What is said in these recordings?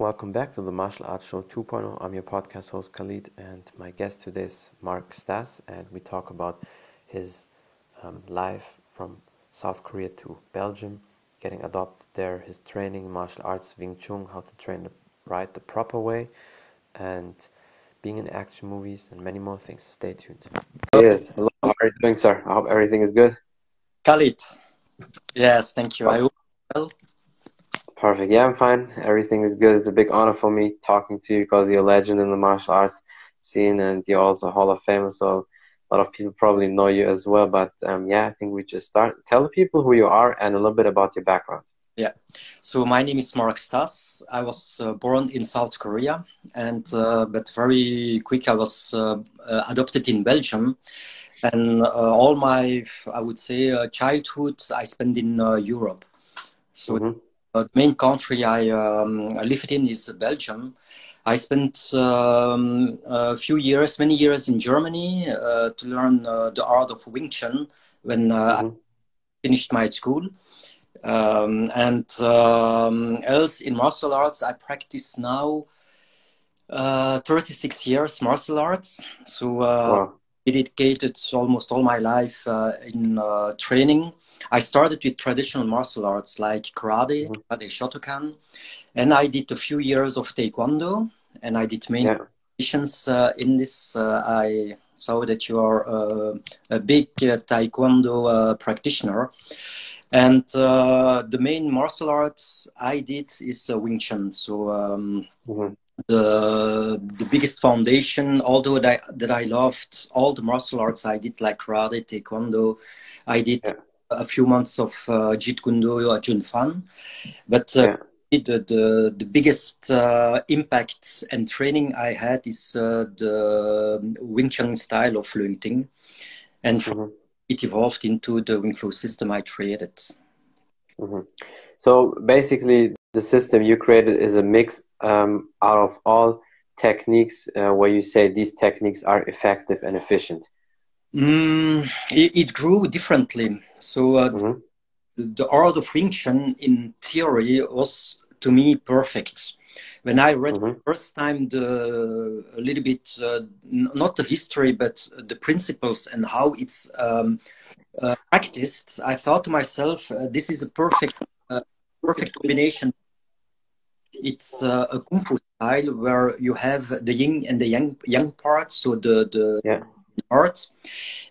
Welcome back to the Martial Arts Show 2.0. I'm your podcast host Khalid, and my guest today is Mark Stas, and we talk about his um, life from South Korea to Belgium, getting adopted there, his training, martial arts, Wing Chun, how to train the, right the proper way, and being in action movies, and many more things. Stay tuned. Yes, hello. How are you doing, sir? I hope everything is good. Khalid. Yes, thank you. I hope well. Perfect. Yeah, I'm fine. Everything is good. It's a big honor for me talking to you because you're a legend in the martial arts scene and you're also a Hall of Famer. So a lot of people probably know you as well. But um, yeah, I think we just start. Tell the people who you are and a little bit about your background. Yeah. So my name is Mark Stas. I was uh, born in South Korea, and uh, but very quick I was uh, uh adopted in Belgium, and uh, all my I would say uh, childhood I spent in Europe. So. Mm-hmm the main country I, um, I lived in is Belgium. I spent um, a few years, many years in Germany uh, to learn uh, the art of Wing Chun when uh, mm-hmm. I finished my school. Um, and um, else in martial arts, I practice now uh, 36 years martial arts. So uh, wow. dedicated almost all my life uh, in training I started with traditional martial arts like karate, mm-hmm. karate Shotokan, and I did a few years of taekwondo, and I did many competitions uh, in this. Uh, I saw that you are uh, a big uh, taekwondo uh, practitioner. And uh, the main martial arts I did is Wing Chun. So um, mm-hmm the the biggest foundation although that, that i loved all the martial arts i did like karate taekwondo i did yeah a few months of uh, Jeet Kune Do at Jun Fan, but uh, yeah. the, the the biggest uh, impact and training I had is uh, the Wing Chun style of Leung Ting, and mm-hmm. it evolved into the Wing Flow system I created. Mm-hmm. So basically, the system you created is a mix um, out of all techniques uh, where you say these techniques are effective and efficient. Mm, it, it, grew differently. So uh, mm-hmm. the art of Wing Chun in theory was to me perfect. When I read mm-hmm. the first time the a little bit uh, not the history but the principles and how it's um, uh, practiced, I thought to myself, uh, this is a perfect uh, perfect combination. It's uh, a kung fu style where you have the yin and the yang yang parts, so the the yeah art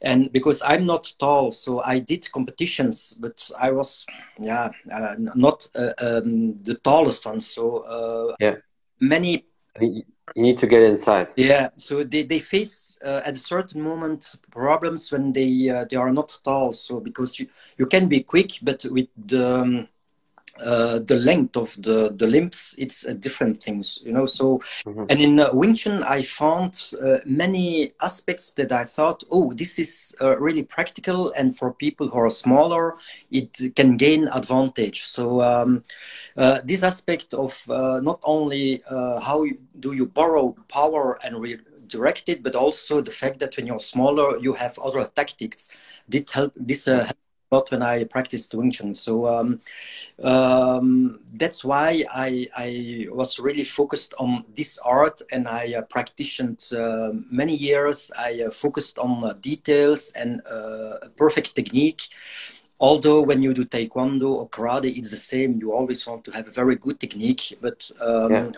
and because i'm not tall so i did competitions but i was yeah uh, not uh, um, the tallest one. So uh, yeah. many you need to get inside. Yeah. So they, they face uh, at a certain moment problems when they uh, they are not tall. So because you you can be quick but with the um, uh, the length of the, the limbs, it's uh, different things, you know. So, mm-hmm. and in uh, Wing Chun, I found uh, many aspects that I thought, oh, this is uh, really practical, and for people who are smaller, it can gain advantage. So, um, uh, this aspect of not only how you, do you borrow power and re- direct it, but also the fact that when you're smaller, you have other tactics. Did help this help lot when I practiced Wing Chun. So um, um, that's why I, I, was really focused on this art and I uh, practiced uh, many years. I uh, focused on uh, details and uh, perfect technique. Although when you do Taekwondo or Karate, it's the same. You always want to have a very good technique, but um, yeah.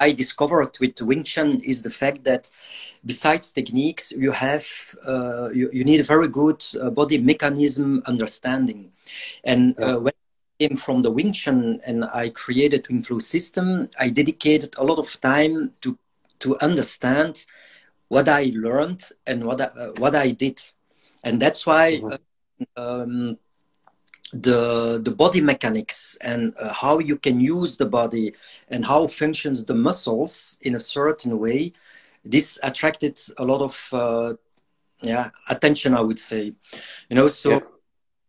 I discovered with Wing Chun is the fact that besides techniques, you have uh, you, you, need a very good uh, body mechanism understanding. And uh, when I came from the Wing Chun and I created Wing Flow system, I dedicated a lot of time to to understand what I learned and what I, uh, what I did, and that's why. Mm-hmm. Um, the the body mechanics and uh, how you can use the body and how functions the muscles in a certain way this attracted a lot of uh, yeah attention i would say you know so yeah.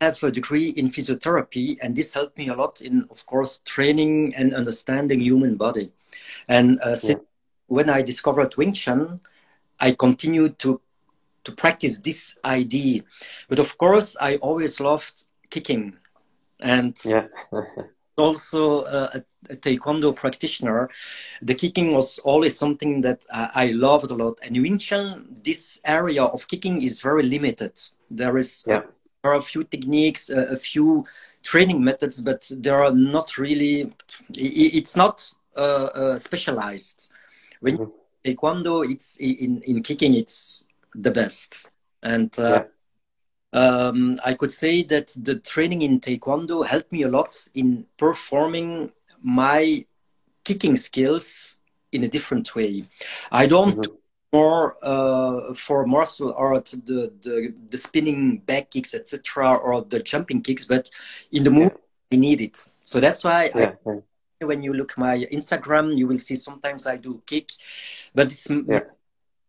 I have a degree in physiotherapy and this helped me a lot in of course training and understanding human body and uh, yeah. when i discovered wing chun i continued to to practice this idea but of course i always loved kicking and yeah also a, a, taekwondo practitioner, the kicking was always something that I, loved a lot. And in Wing Chun, this area of kicking is very limited. There is yeah. there are a few techniques, a, a few training methods, but there are not really. It's not uh, uh, specialized. When mm-hmm. taekwondo, it's in in kicking, it's the best. And uh, yeah um, I could say that the training in Taekwondo helped me a lot in performing my kicking skills in a different way. I don't mm-hmm. more uh, for martial art the, the the spinning back kicks etc. or the jumping kicks, but in the move yeah. I need it. So that's why yeah. I, when you look my Instagram, you will see sometimes I do kick, but it's yeah.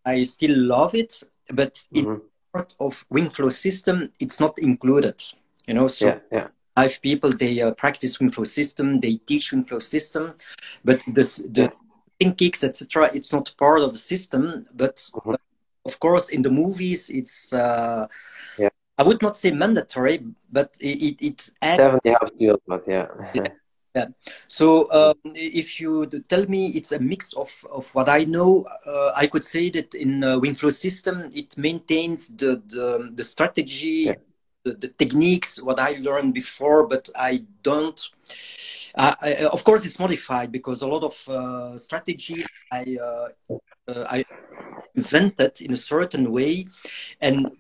I still love it, but mm-hmm part of wing flow system, it's not included. You know, so yeah, yeah. five people they uh, practice wing flow system, they teach wing flow system, but this, the yeah. kicks etc. It's not part of the system. But mm-hmm. of course, in the movies, it's uh, yeah. I would not say mandatory, but it it, it adds. Definitely helps you, but yeah. Yeah. So um, if you tell me it's a mix of, of what I know, uh, I could say that in uh, WingFlow system, it maintains the, the, the strategy, yeah. the, the, techniques, what I learned before, but I don't. Uh, I, of course, it's modified because a lot of uh, strategy I, uh, uh, I invented in a certain way, and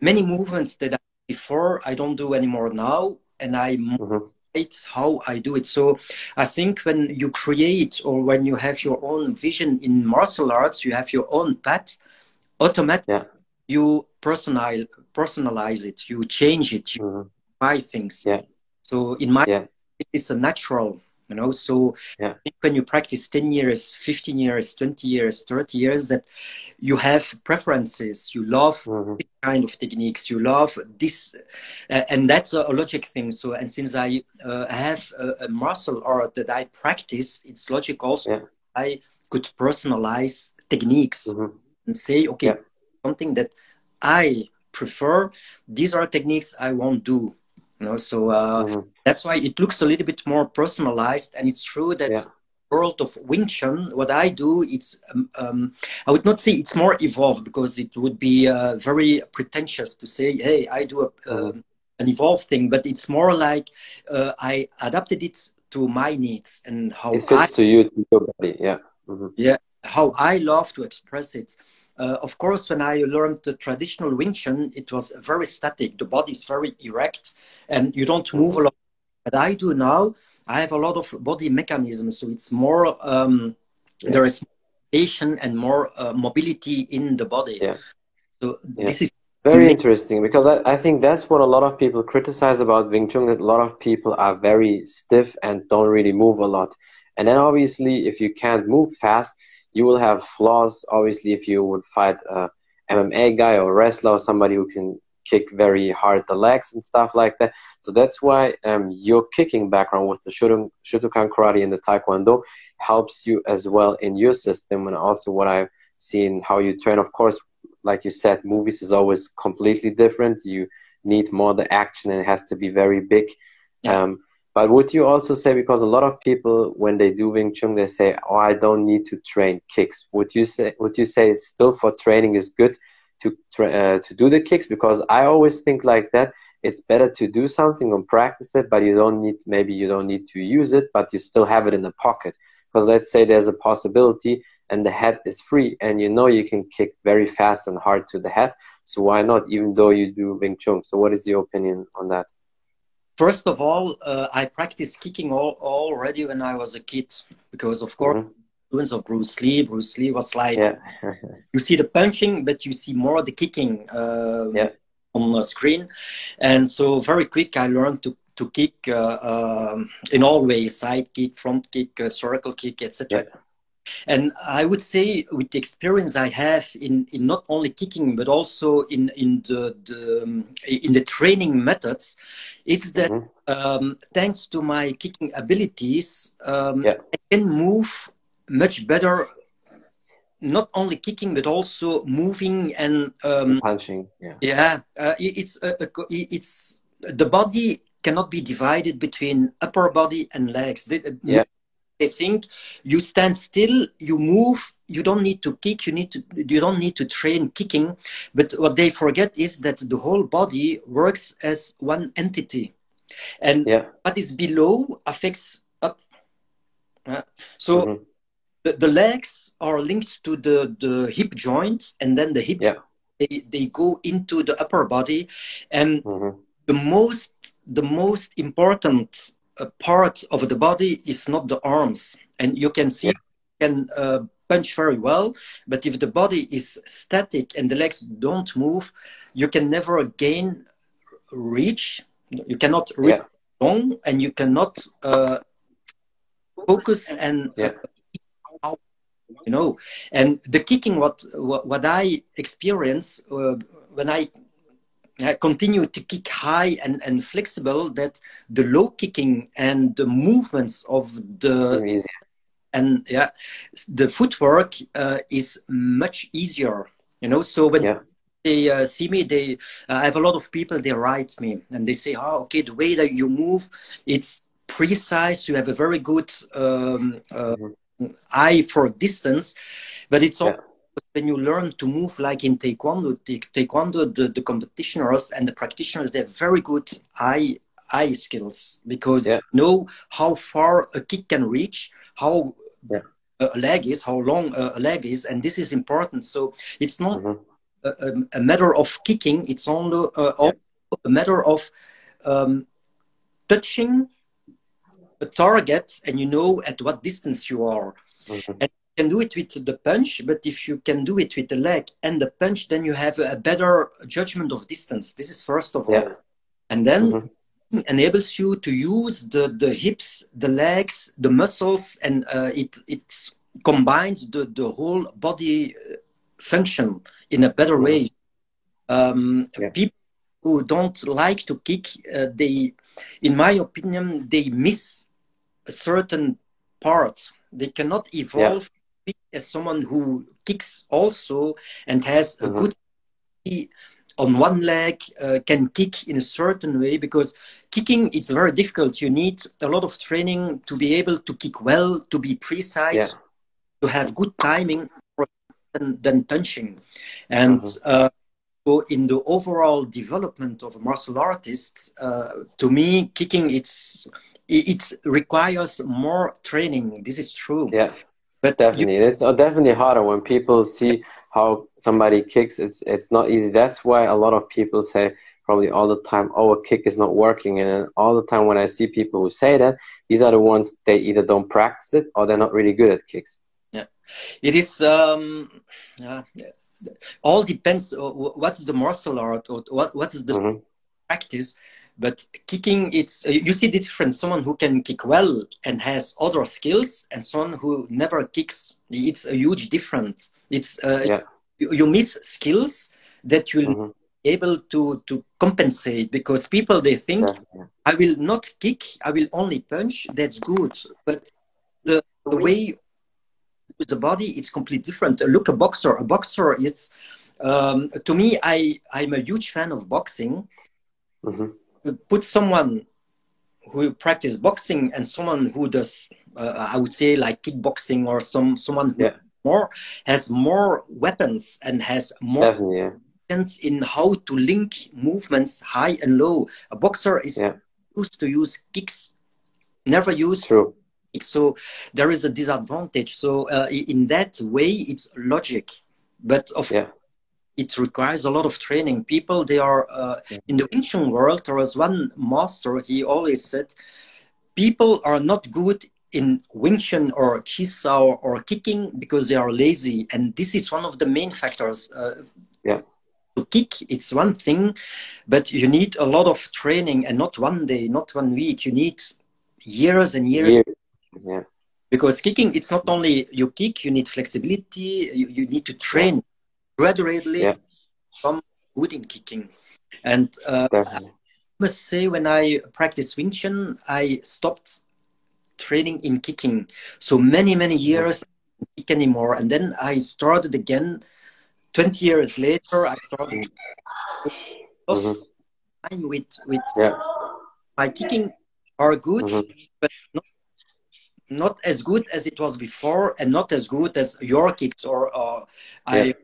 many movements that I before I don't do anymore now, and I. Mm-hmm it's how I do it. So I think when you create or when you have your own vision in martial arts, you have your own path, automatically yeah. you personalize, personalize it, you change it, you mm-hmm. buy things. Yeah. So in my yeah. it's a natural you know so yeah. when you practice 10 years 15 years 20 years 30 years that you have preferences you love mm-hmm. this kind of techniques you love this uh, and that's a, logic thing so and since i uh, have a, a, martial art that i practice it's logic also yeah. i could personalize techniques mm-hmm. and say okay yeah. something that i prefer these are techniques i won't do you know so uh, mm-hmm. that's why it looks a little bit more personalized and it's true that yeah. world of wing chun what i do it's um, um, i would not say it's more evolved because it would be uh, very pretentious to say hey i do a, uh, an evolved thing but it's more like uh, i adapted it to my needs and how it fits I, to you to your body yeah mm-hmm. yeah how i love to express it uh, of course, when I learned the traditional Wing Chun, it was very static. The body is very erect, and you don't move a lot. But I do now. I have a lot of body mechanisms, so it's more. Um, yeah. There is mobility and more uh, mobility in the body. Yeah. So yeah. this is very interesting because I, I think that's what a lot of people criticize about Wing Chun. That a lot of people are very stiff and don't really move a lot. And then obviously, if you can't move fast, you will have flaws. Obviously, if you would fight a MMA guy or wrestler or somebody who can kick very hard the legs and stuff like that. So that's why um, your kicking background with the Shotokan karate and the Taekwondo helps you as well in your system. And also what I've seen how you train. Of course, like you said, movies is always completely different. You need more the action and it has to be very big. Yeah. Um, but would you also say because a lot of people when they do Wing Chun they say, "Oh, I don't need to train kicks." Would you say would you say still for training is good to uh, to do the kicks? Because I always think like that. It's better to do something and practice it, but you don't need maybe you don't need to use it, but you still have it in the pocket. Because let's say there's a possibility and the head is free, and you know you can kick very fast and hard to the head. So why not, even though you do Wing Chun? So what is your opinion on that? First of all, uh, I practiced kicking all, already when I was a kid because, of course, mm-hmm. influence of Bruce Lee. Bruce Lee was like, yeah. you see the punching, but you see more the kicking um, yeah. on the screen. And so, very quick, I learned to to kick uh, um, in all ways: side kick, front kick, uh, circle kick, etc. Yeah. And I would say, with the experience I have in, in not only kicking but also in in the, the um, in the training methods, it's that mm-hmm. um, thanks to my kicking abilities, um, yeah. I can move much better. Not only kicking but also moving and um, punching. Yeah, yeah. Uh, it's uh, it's the body cannot be divided between upper body and legs. Yeah. They think you stand still, you move, you don't need to kick, you need to you don't need to train kicking. But what they forget is that the whole body works as one entity. And Yeah. what is below affects up. Uh, so Mhm. the, the legs are linked to the, the hip joint and then the hip Yeah. they, they go into the upper body and Mhm. the most the most important uh, part of the body is not the arms and you can see Yeah. you can uh, punch very well but if the body is static and the legs don't move you can never gain reach you cannot reach Yeah. long and you cannot uh, focus and Yeah. uh, you know and the kicking what what, what i experience uh, when i I continue to kick high and, and flexible that the low kicking and the movements of the Easy. and yeah the footwork uh, is much easier you know so when Yeah. they uh, see me they uh, i have a lot of people they write me and they say oh okay the way that you move it's precise you have a very good um, uh, Mhm. eye for distance but it's Yeah. also when you learn to move like in taekwondo taekwondo the, the competitioners and the practitioners they have very good eye eye skills because Yeah. they know how far a kick can reach how Yeah. a leg is how long a leg is and this is important so it's not Mhm. a, a- a matter of kicking it's only uh, also a matter of um, touching a target and you know at what distance you are Mhm. you can do it with the punch but if you can do it with the leg and the punch then you have a better judgment of distance this is first of all Yeah. and then Mhm. enables you to use the the hips the legs the muscles and uh, it it combines the the whole body uh, function in a better Mhm. way um, Yeah. people who don't like to kick uh, they in my opinion they miss a certain part they cannot evolve as someone who kicks also and has a Mhm. good on one leg uh, can kick in a certain way because kicking it's very difficult you need a lot of training to be able to kick well to be precise Yeah. to have good timing than, than punching and Mhm. uh, so in the overall development of martial artists uh, to me kicking it's it, it requires more training this is true Yeah. But you, Definitely, it's uh, definitely harder when people see how somebody kicks. It's it's not easy. That's why a lot of people say probably all the time, "Oh, a kick is not working." And all the time when I see people who say that, these are the ones they either don't practice it or they're not really good at kicks. Yeah. It is um, uh, all depends uh, what's the martial art or what what's the Mhm. practice but kicking it's uh, you see the difference someone who can kick well and has other skills and someone who never kicks it's a huge difference it's uh, Yeah. you, you miss skills that you'll Mhm. be able to to compensate because people they think Definitely. i will not kick i will only punch that's good but the, the way with the body it's completely different look a boxer a boxer is um, to me i i'm a huge fan of boxing Mhm. Put someone who practice boxing and someone who does uh, i would say like kickboxing or some someone who Yeah. more has more weapons and has more. Yeah. sense in how to link movements high and low a boxer is Yeah. used to use kicks never use True. kicks. so there is a disadvantage so uh, in that way it's logic but of Yeah. It requires a lot of training. People, they are uh, Yeah. in the Wing Chun world. There was one master. He always said, "People are not good in Wing Chun or Chisao or kicking because they are lazy." And this is one of the main factors. Uh, Yeah. To kick, it's one thing, but you need a lot of training, and not one day, not one week. You need years and years Yeah. Yeah. because kicking it's not only you kick you need flexibility you, you need to train gradually Yeah. from good in kicking and uh, i must say when i practiced wing chun i stopped training in kicking so many many years I didn't kick anymore and then i started again 20 years later i started Mhm. time with with Yeah. my kicking are good, mm-hmm. but not, not as good as it was before, and not as good as your kicks or uh, yeah. I.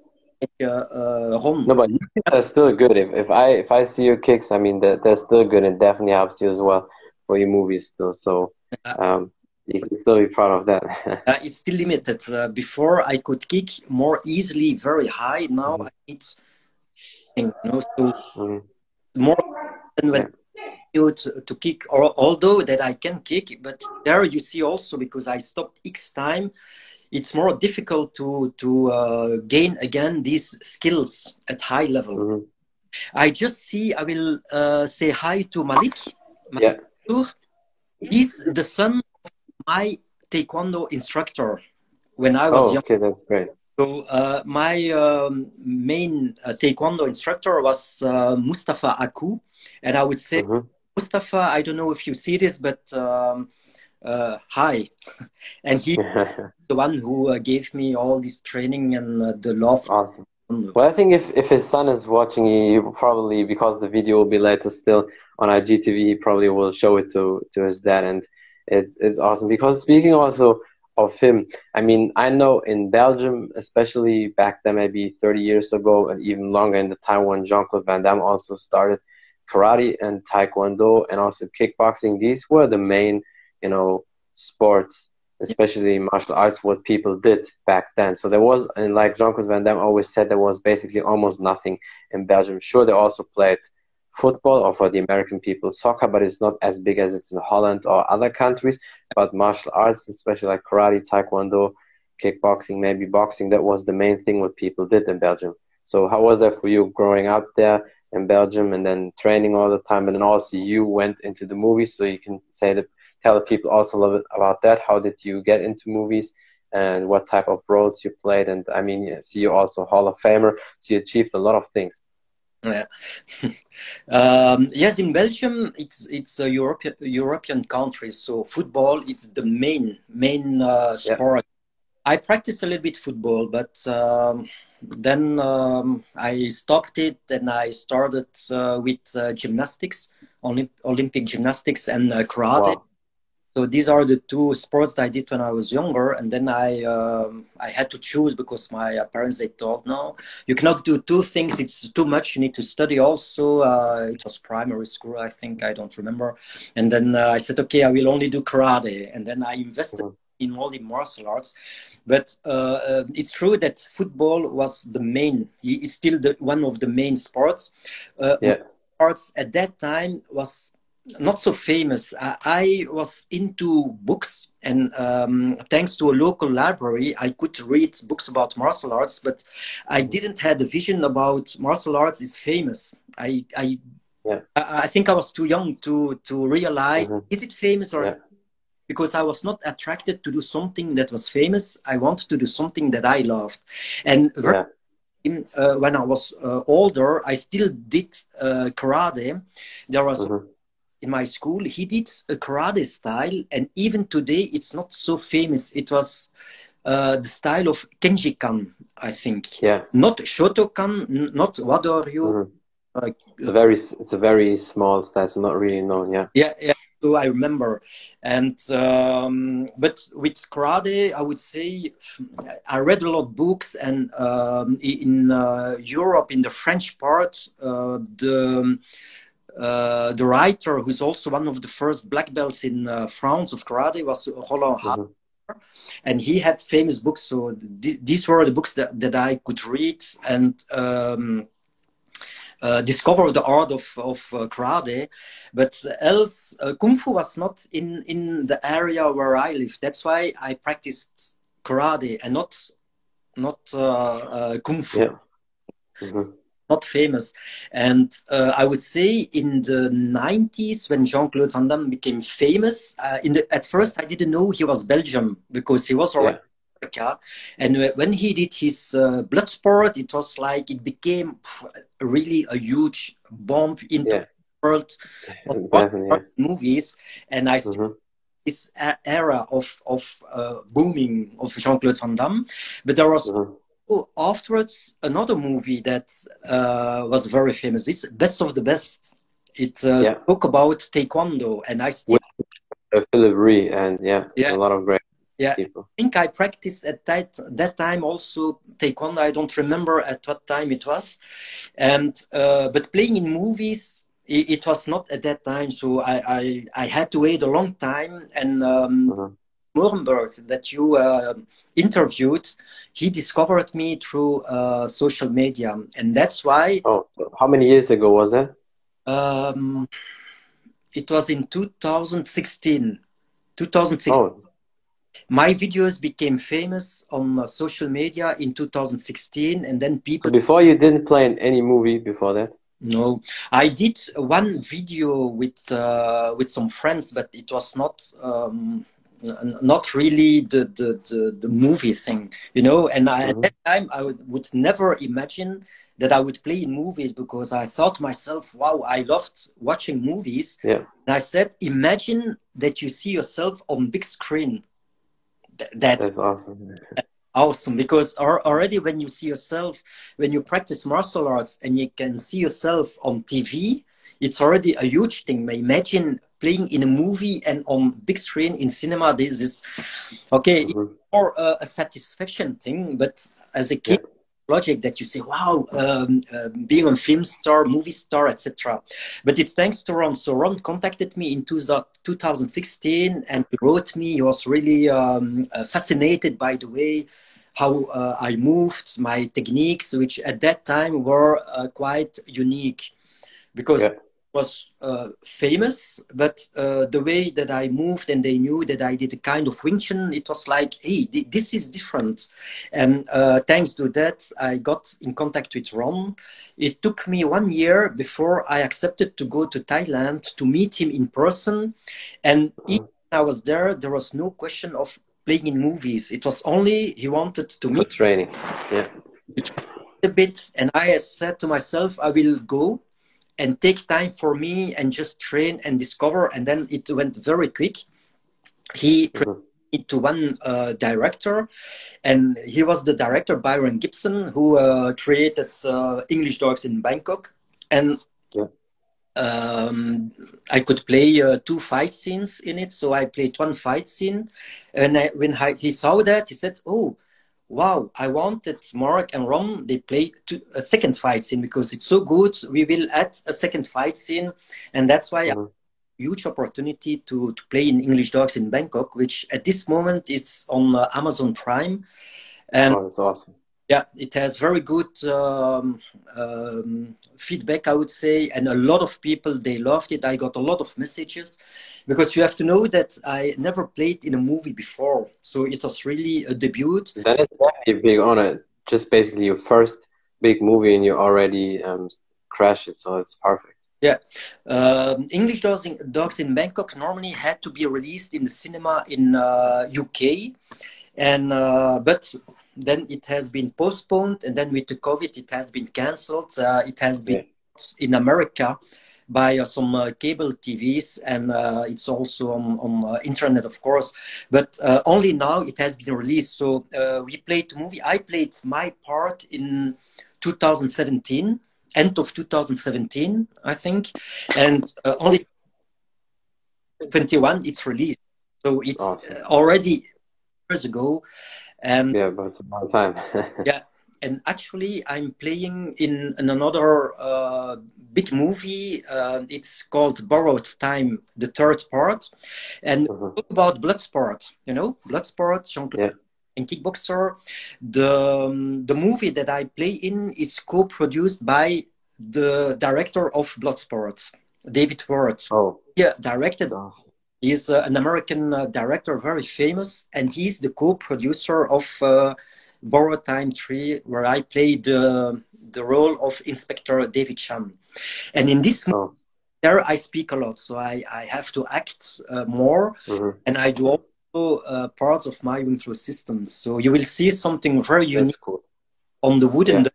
Uh, uh, no, but they're still good. If, if I if I see your kicks, I mean they're, they're still good. and definitely helps you as well for your movies still. So um, you can still be proud of that. uh, it's still limited. Uh, before I could kick more easily, very high. Now mm-hmm. it's you know, so mm-hmm. more than when yeah. to, to kick. Or although that I can kick, but there you see also because I stopped X time. It's more difficult to to uh, gain again these skills at high level. Mm-hmm. I just see. I will uh, say hi to Malik. Malik yeah. He's the son of my taekwondo instructor when I was oh, young. Okay, that's great. So uh, my um, main uh, taekwondo instructor was uh, Mustafa Aku, and I would say mm-hmm. Mustafa. I don't know if you see this, but um, uh, hi, and he the one who uh, gave me all this training and uh, the love. Awesome. Well, I think if, if his son is watching you, probably because the video will be later still on IGTV, he probably will show it to, to his dad and it's it's awesome because speaking also of him, I mean, I know in Belgium, especially back then, maybe 30 years ago, and even longer in the time when Jean Claude Van Damme also started karate and taekwondo and also kickboxing. These were the main, you know, sports, especially martial arts, what people did back then. So there was, and like Jean Claude Van Damme always said, there was basically almost nothing in Belgium. Sure, they also played football or for the American people soccer, but it's not as big as it's in Holland or other countries. But martial arts, especially like karate, taekwondo, kickboxing, maybe boxing, that was the main thing what people did in Belgium. So how was that for you growing up there in Belgium and then training all the time, and then also you went into the movies, so you can say that tell the people also a little bit about that. How did you get into movies? And what type of roles you played, and I mean, see you also Hall of Famer, so you achieved a lot of things. Yeah. um, yes, in Belgium, it's it's a European European country, so football is the main main uh, sport. Yeah. I practiced a little bit football, but um, then um, I stopped it and I started uh, with uh, gymnastics, Olymp- Olympic gymnastics and uh, karate. Wow. So these are the two sports that I did when I was younger, and then I um, I had to choose because my uh, parents they told no, you cannot do two things. It's too much. You need to study also. Uh, it was primary school, I think. I don't remember. And then uh, I said, okay, I will only do karate, and then I invested. Mm-hmm. In all the martial arts, but uh, uh, it's true that football was the main. It's still the one of the main sports. Uh, yeah. Arts at that time was not so famous. I, I was into books, and um, thanks to a local library, I could read books about martial arts. But I didn't have a vision about martial arts is famous. I I, yeah. I, I think I was too young to to realize mm-hmm. is it famous or. Yeah. Because I was not attracted to do something that was famous, I wanted to do something that I loved, and yeah. Uh, when I was uh, older, I still did uh, karate. There was mm-hmm in my school, he did a karate style, and even today it's not so famous. It was uh, the style of Kenjikan, I think. Yeah. Not Shotokan, not what are you? Mm-hmm. Uh, it's a very it's a very small style, so not really known. Yeah. Yeah, yeah. So I remember, and um, but with karate, I would say I read a lot of books, and um, in uh, Europe, in the French part, uh, the uh, the writer, who's also one of the first black belts in uh, France of karate, was Roland mm-hmm. and he had famous books. So th- these were the books that, that I could read and um, uh, discover the art of, of uh, karate. But else, uh, kung fu was not in, in the area where I lived. That's why I practiced karate and not not uh, kung fu. Yeah. Mm-hmm not famous. And uh, I would say in the 90s, when Jean Claude Van Damme became famous, uh, in the, at first I didn't know he was Belgium because he was yeah. America. And when he did his uh, Bloodsport, it was like it became really a huge bomb into yeah. the world of movies. And I. Mm-hmm this era of of uh, booming of Jean Claude Van Damme, but there was mm-hmm afterwards another movie that uh, was very famous. It's Best of the Best, It uh, Yeah. spoke about Taekwondo, and I still Uh, Phillip Rhee and yeah, Yeah. a lot of great Yeah. people. think I practiced at that that time also Taekwondo. I don't remember at what time it was, and uh, but playing in movies. It, it was not at that time, so I, I, I had to wait a long time. And um, Mhm. Smoorenburg, that you uh, interviewed, he discovered me through uh, social media, and that's why Oh, how many years ago was that? um, it was in 2016. 2016. Oh, My videos became famous on uh, social media in 2016, and then so people. before you didn't play in any movie before that? No, I did one video with uh, with some friends, but it was not um, not really the, the, the, the movie thing, you know. And I, at that mm-hmm. time, I would, would never imagine that I would play in movies because I thought myself, wow, I loved watching movies. Yeah. And I said, imagine that you see yourself on big screen. Th- that's That's awesome. awesome because al- already when you see yourself when you practice martial arts and you can see yourself on tv it's already a huge thing imagine playing in a movie and on big screen in cinema this is okay it's Mhm. more uh, a satisfaction thing but as a kid project that you say wow um, um, being a film star movie star etc but it's thanks to ron. So ron contacted me in two, 2016 and he wrote me. He was really um, uh, fascinated by the way how uh, I moved, my techniques, which at that time were uh, quite unique. Because Yeah. Was uh, famous, but uh, the way that I moved and they knew that I did a kind of Wing Chun, it was like, hey, th- this is different. And uh, thanks to that, I got in contact with Ron. It took me one year before I accepted to go to Thailand to meet him in person. And even when I was there, there was no question of playing in movies. It was only he wanted to For meet training. Yeah. a bit, and I said to myself, I will go and take time for me and just train and discover. And then it went very quick. He Mhm. me to one uh, director, and he was the director Byron Gibson, who uh, created uh, English Dogs in Bangkok, and Yeah. um, I could play uh, two fight scenes in it. So I played one fight scene, and I, when I, he saw that, he said, "Oh." Wow, I wanted Mark and Ron. They play two, a second fight scene because it's so good. We will add a second fight scene, and that's why Mhm. huge opportunity to, to play in English Dogs in Bangkok, which at this moment is on uh, Amazon Prime. And Oh, that's awesome. Yeah, it has very good um, um, feedback, I would say, and a lot of people they loved it. I got a lot of messages because you have to know that I never played in a movie before, so it was really a debut. That is definitely a big honor. Just basically your first big movie and you already um, crashed it, so it's perfect. Yeah, um, English Dogs in, Dogs in Bangkok normally had to be released in the cinema in uh, UK, and uh, but then it has been postponed, and then with the COVID, it has been cancelled. Uh, it has been in America by uh, some uh, cable TVs, and uh, it's also on, on uh, internet, of course. But uh, only now it has been released. So uh, we played the movie. I played my part in 2017 end of 2017, I think, and uh, only 21 it's released. So it's Awesome. already years ago, and Yeah, but it's a long time. yeah, and actually I'm playing in, in another uh, big movie. Uh, it's called Borrowed Time, the third part, and Mhm. talk about Bloodsport. You know, Bloodsport, Jean-Claude Yeah. and Kickboxer. The um, the movie that I play in is co-produced by the director of Bloodsport, David Ward. Oh, Yeah, directed. He's uh, an American uh, director, very famous, and he's the co-producer of uh, Borrow Time 3, where I played the the role of Inspector David Chan. And in this Oh, there, I speak a lot, so I, I have to act uh, more mhm. and I do also uh, parts of my Wing Flow system. So you will see something very unique cool. on the wooden Yeah.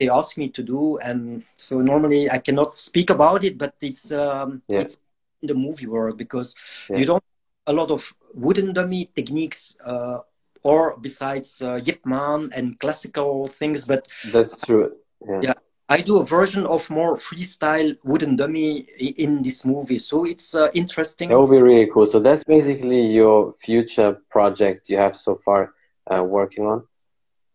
they ask me to do, and so normally I cannot speak about it, but it's um, Yeah. it's in the movie world because Yeah. you don't a lot of wooden dummy techniques. Uh, or besides uh, Yip Man and classical things, but That's true. Yeah. Yeah. I do a version of more freestyle wooden dummy in this movie, so it's uh, interesting. That will be really cool. So that's basically your future project you have so far uh, working on.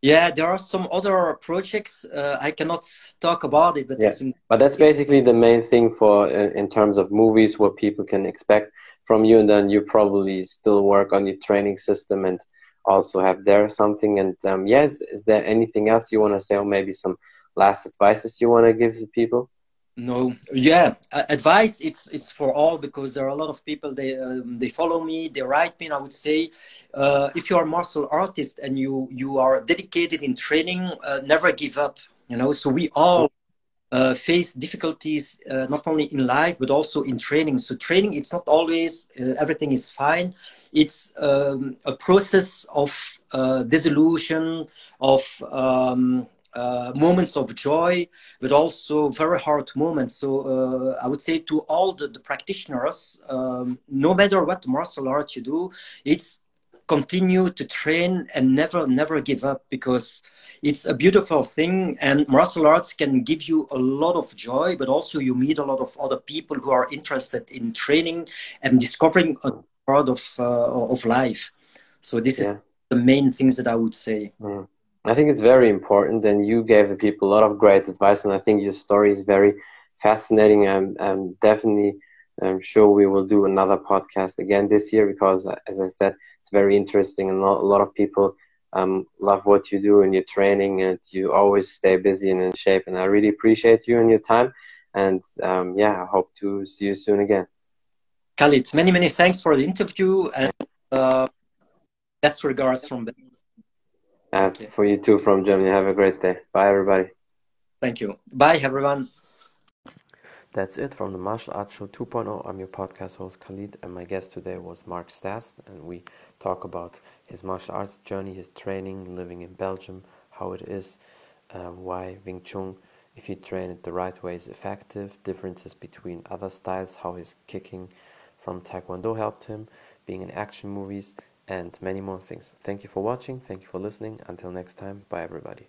Yeah, there are some other projects. Uh, I cannot talk about it, but yeah. In, but that's basically the main thing for in, terms of movies, what people can expect from you, and then you probably still work on your training system and also have there something. And um, yes, is there anything else you want to say, or maybe some last advices you want to give the people? No, yeah, advice it's it's for all because there are a lot of people they um, they follow me, they write me. And I would say, uh, if you are martial artist and you you are dedicated in training, uh, never give up. You know, so we all uh, face difficulties uh, not only in life but also in training. So training, it's not always uh, everything is fine. It's um, a process of uh, disillusion, of um, uh, moments of joy, but also very hard moments. So uh, I would say to all the, the practitioners, um, no matter what martial art you do, it's continue to train and never never give up because it's a beautiful thing and martial arts can give you a lot of joy but also you meet a lot of other people who are interested in training and discovering a part of uh, of life so this yeah. is the main things that i would say mm. I think it's very important, and you gave the people a lot of great advice, and I think your story is very fascinating. I'm, I'm definitely I'm sure we will do another podcast again this year because, as I said, it's very interesting, and a lot of people um, love what you do and your training, and you always stay busy and in shape. And I really appreciate you and your time. And um, yeah, I hope to see you soon again. Khalid, many many thanks for the interview, and uh, best regards from. Uh, okay. For you too from Germany. Have a great day. Bye, everybody. Thank you. Bye, everyone. That's it from the Martial Arts Show 2.0. I'm your podcast host Khalid, and my guest today was Mark Stas, and we talk about his martial arts journey, his training, living in Belgium, how it is, uh, why Wing Chun, if you train it the right way, is effective, differences between other styles, how his kicking from Taekwondo helped him, being in action movies, and many more things. Thank you for watching. Thank you for listening. Until next time, bye everybody.